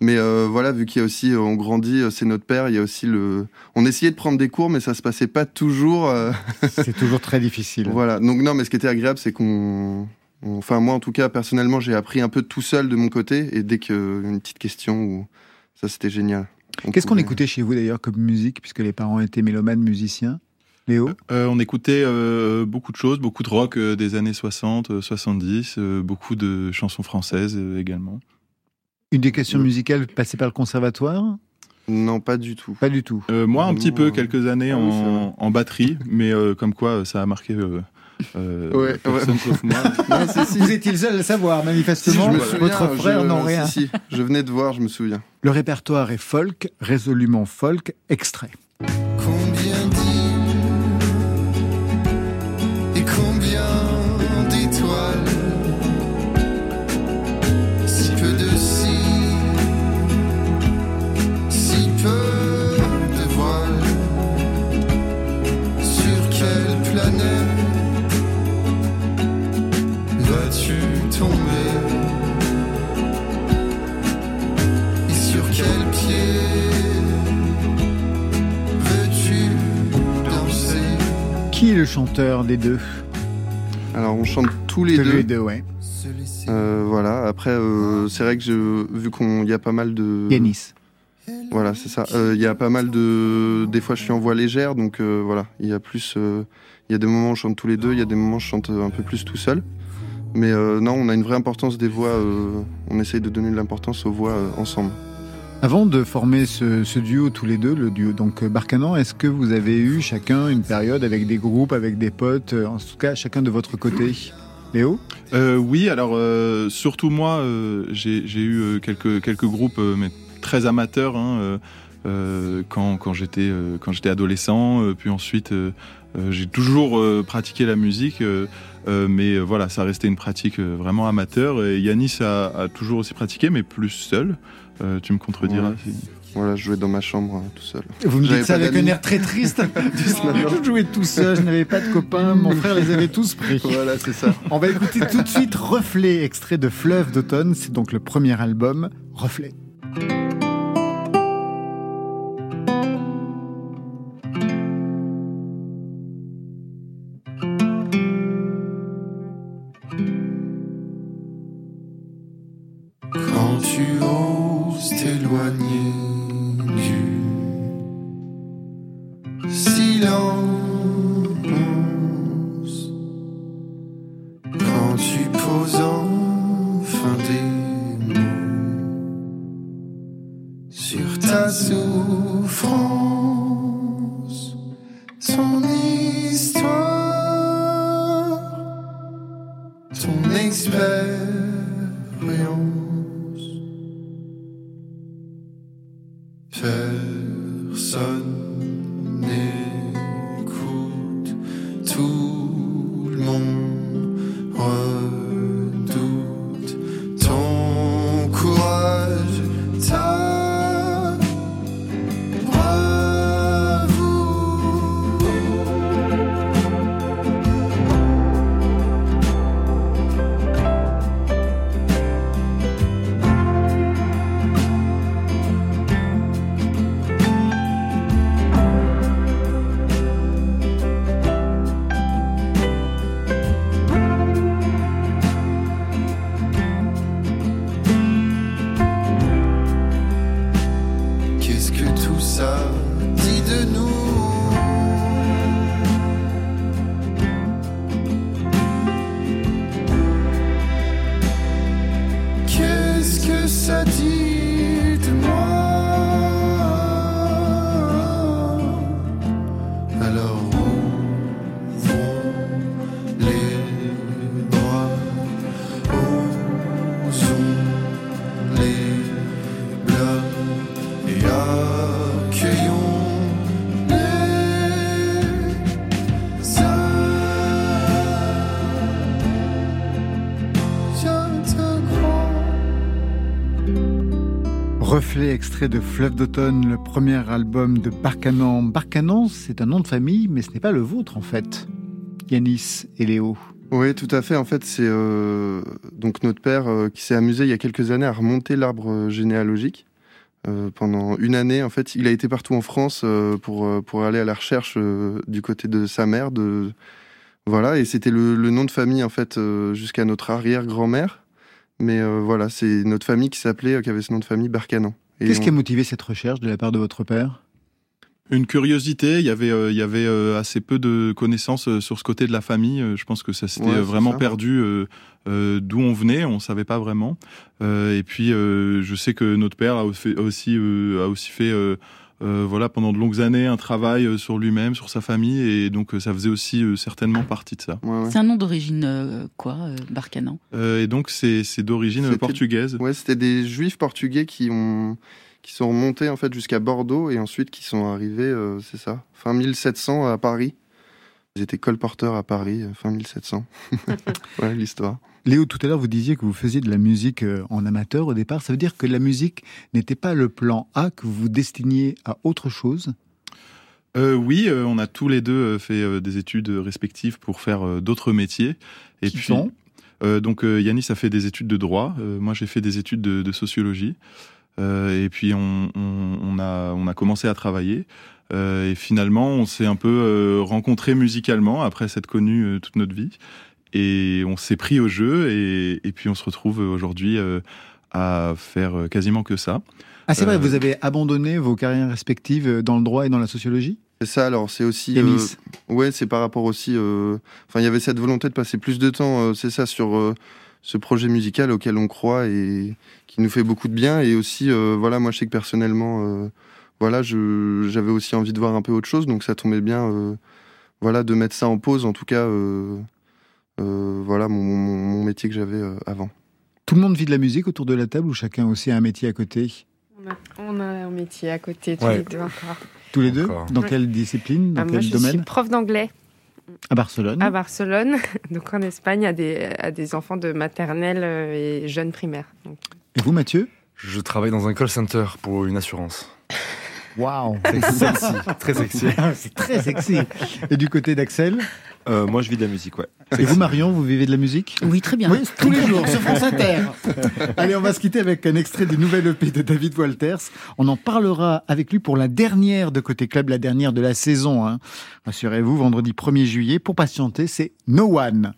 Mais euh, voilà, vu qu'il y a aussi, euh, on grandit, euh, c'est notre père, il y a aussi le. On essayait de prendre des cours, mais ça se passait pas toujours. euh, C'est toujours très difficile. Voilà. Donc non, mais ce qui était agréable, c'est qu'on. Enfin, moi, en tout cas, personnellement, j'ai appris un peu tout seul de mon côté, et dès qu'il y a une petite question, ou ça, c'était génial. Qu'est-ce qu'on écoutait chez vous d'ailleurs comme musique, puisque les parents étaient mélomanes musiciens? Léo? Euh, on écoutait euh, beaucoup de choses, beaucoup de rock euh, des années 60, euh, 70, euh, beaucoup de chansons françaises euh, également. Une éducation musicale passée par le conservatoire? Non, pas du tout. Pas du tout. Euh, moi, un petit peu, quelques années Ah oui, en, en batterie, mais euh, comme quoi euh, ça a marqué euh, Ouais, personne sauf moi. Non, si, si. Vous étiez le seul à le savoir, Si, manifestement. je me Votre frère n'en rien. Si, si, je venais de voir, je me souviens. Le répertoire est folk, résolument folk, extrait. Le chanteur des deux Alors, on chante tous les Tous deux. les deux, ouais. Euh, voilà. Après, euh, c'est vrai que je, vu qu'on y a pas mal de. Yanis. Voilà, c'est ça. Euh, Il y a pas mal de. Des fois, je suis en voix légère, donc voilà. Il y a plus. Il y a des moments où on chante tous les deux, il y a des moments où je chante un peu plus tout seul. Mais non, on a une vraie importance des voix. on essaye de donner de l'importance aux voix ensemble. Avant de former ce, duo tous les deux, le duo donc euh, Barcanan, est-ce que vous avez eu chacun une période avec des groupes, avec des potes, euh, en tout cas chacun de votre côté? Léo? Euh, oui, alors surtout moi, j'ai eu quelques groupes, mais très amateurs, hein, quand j'étais adolescent. puis ensuite, j'ai toujours pratiqué la musique, mais voilà, ça restait une pratique vraiment amateur. Et Yanis a toujours aussi pratiqué, mais plus seul. Euh, tu me contrediras. Ouais. si- Voilà, je jouais dans ma chambre euh, tout seul. Vous me dites ça avec un air très triste. je jouais tout seul, je n'avais pas de copains, mon frère les avait tous pris. Voilà, c'est ça. On va écouter tout de suite Reflet, extrait de Fleuve d'automne. C'est donc le premier album, Reflet. Extrait de Fleuve d'automne, le premier album de Barcanan. Barcanan, c'est un nom de famille, mais ce n'est pas le vôtre en fait. Yanis et Léo. Oui, tout à fait. En fait, c'est euh, donc notre père euh, qui s'est amusé il y a quelques années à remonter l'arbre généalogique. Euh, pendant une année, en fait, il a été partout en France pour, pour aller à la recherche du côté de sa mère. Voilà, et c'était le, nom de famille, en fait, jusqu'à notre arrière-grand-mère. Mais voilà, c'est notre famille qui s'appelait, qui avait ce nom de famille, Barcanan. Qu'est-ce on- qui a motivé cette recherche de la part de votre père? Une curiosité, il y avait, euh, il y avait euh, assez peu de connaissances euh, sur ce côté de la famille. Je pense que ça s'était Ouais, vraiment ça. perdu d'où on venait, on savait pas vraiment. Et puis, je sais que notre père aussi, a aussi fait, euh, voilà, pendant de longues années, un travail euh, sur lui-même, sur sa famille, et donc euh, ça faisait aussi euh, certainement partie de ça. C'est un nom d'origine euh, quoi, euh, Barcanan? Euh, et donc, c'est c'est d'origine portugaise. Ouais, c'était des juifs portugais qui ont qui sont remontés en fait jusqu'à Bordeaux et ensuite qui sont arrivés, euh, c'est ça, fin 1700 à Paris. Ils étaient colporteurs à Paris, euh, fin 1700. ouais, l'histoire. Léo, tout à l'heure, vous disiez que vous faisiez de la musique euh, en amateur au départ. Ça veut dire que la musique n'était pas le plan A, que vous vous destiniez à autre chose? Euh, oui, euh, on a tous les deux fait euh, des études respectives pour faire euh, d'autres métiers. Et Qui puis, sont? euh, donc euh, Yanis a fait des études de droit, euh, moi j'ai fait des études de, de sociologie. Euh, et puis on, on, on a on a commencé à travailler. Euh, et finalement, on s'est un peu euh, rencontrés musicalement après s'être connus euh, toute notre vie. Et on s'est pris au jeu. Et, et puis on se retrouve aujourd'hui euh, à faire quasiment que ça. Ah, c'est vrai, Euh, vous avez abandonné vos carrières respectives dans le droit et dans la sociologie? C'est ça, alors c'est aussi. Euh, ouais, c'est par rapport aussi. euh, Enfin, il y avait cette volonté de passer plus de temps, euh, c'est ça, sur euh, ce projet musical auquel on croit et qui nous fait beaucoup de bien. Et aussi, euh, voilà, moi je sais que personnellement, euh, voilà, je- j'avais aussi envie de voir un peu autre chose, donc ça tombait bien, euh, voilà, de mettre ça en pause, en tout cas. euh, euh, voilà mon, mon, mon métier que j'avais euh, avant. Tout le monde vit de la musique autour de la table ou chacun aussi a un métier à côté? On a, on a un métier à côté, tous Ouais. les deux encore. Tous les deux? Encore. Dans Ouais. quelle discipline? Dans Ah, moi, quel je domaine? suis prof d'anglais À Barcelone. à Barcelone, donc en Espagne, à des, à des enfants de maternelle et jeunes primaires. Donc, Et vous, Mathieu? Je travaille dans un call center pour une assurance. Waouh C'est sexy, très sexy. C'est très sexy. Et du côté d'Axel Euh, moi, je vis de la musique, ouais. Et vous, Marion, vous vivez de la musique? Oui, très bien. Oui, tous les jours sur France Inter. Allez, on va se quitter avec un extrait du nouvel EP de David Walters. On en parlera avec lui pour la dernière de Côté Club, la dernière de la saison. Hein. Rassurez-vous, vendredi 1er juillet, pour patienter, c'est No One.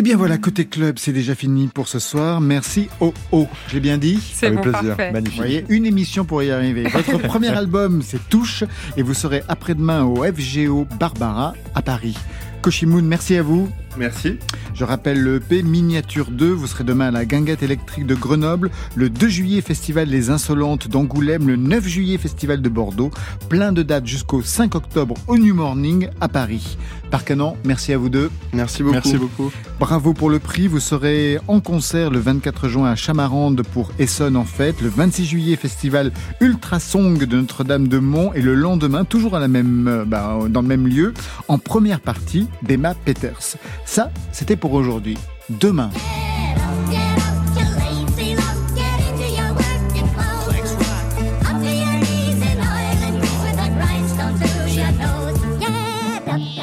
Eh bien voilà, côté club, c'est déjà fini pour ce soir. Merci Oh Oh. Je l'ai bien dit C'est Avec bon, plaisir, parfait. Vous voyez, une émission pour y arriver. Votre premier album, c'est Touche, et vous serez après-demain au FGO Barbara à Paris. Koshimoun, merci à vous. Merci. Je rappelle le EP Miniature 2, vous serez demain à la Guinguette électrique de Grenoble, le 2 juillet Festival Les Insolentes d'Angoulême, le 9 juillet Festival de Bordeaux, plein de dates jusqu'au 5 octobre au New Morning à Paris. Par Canon, merci à vous deux. Merci beaucoup. Merci beaucoup. Bravo pour le prix. Vous serez en concert le 24 juin à Chamarande pour Essonne en fête. Le 26 juillet, festival Ultrasong de Notre-Dame-de-Mont. Et le lendemain, toujours à la même, euh, bah, dans le même lieu, en première partie, d'Emma Peters. Ça, c'était pour aujourd'hui. Demain.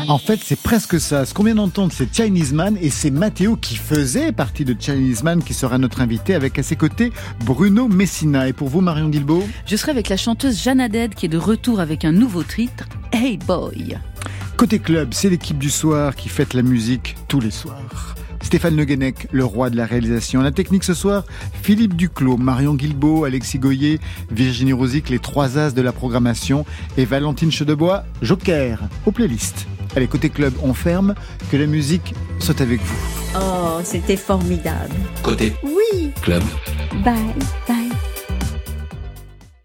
En fait, c'est presque ça. Ce qu'on vient d'entendre, c'est Chinese Man et c'est Mathéo qui faisait partie de Chinese Man qui sera notre invité avec à ses côtés Bruno Messina. Et pour vous, Marion Guilbeault Je serai avec la chanteuse Jeanne Dead qui est de retour avec un nouveau titre, Hey Boy. Côté club, c'est l'équipe du soir qui fête la musique tous les soirs. Stéphane Le Guenec, le roi de la réalisation. La technique ce soir, Philippe Duclos, Marion Guilbeault, Alexis Goyer, Virginie Rosic, les trois as de la programmation, et Valentine Chedebois, Joker, aux playlists. Allez, côté club, on ferme, que la musique soit avec vous. Oh, c'était formidable. Côté Oui. club. Bye, bye.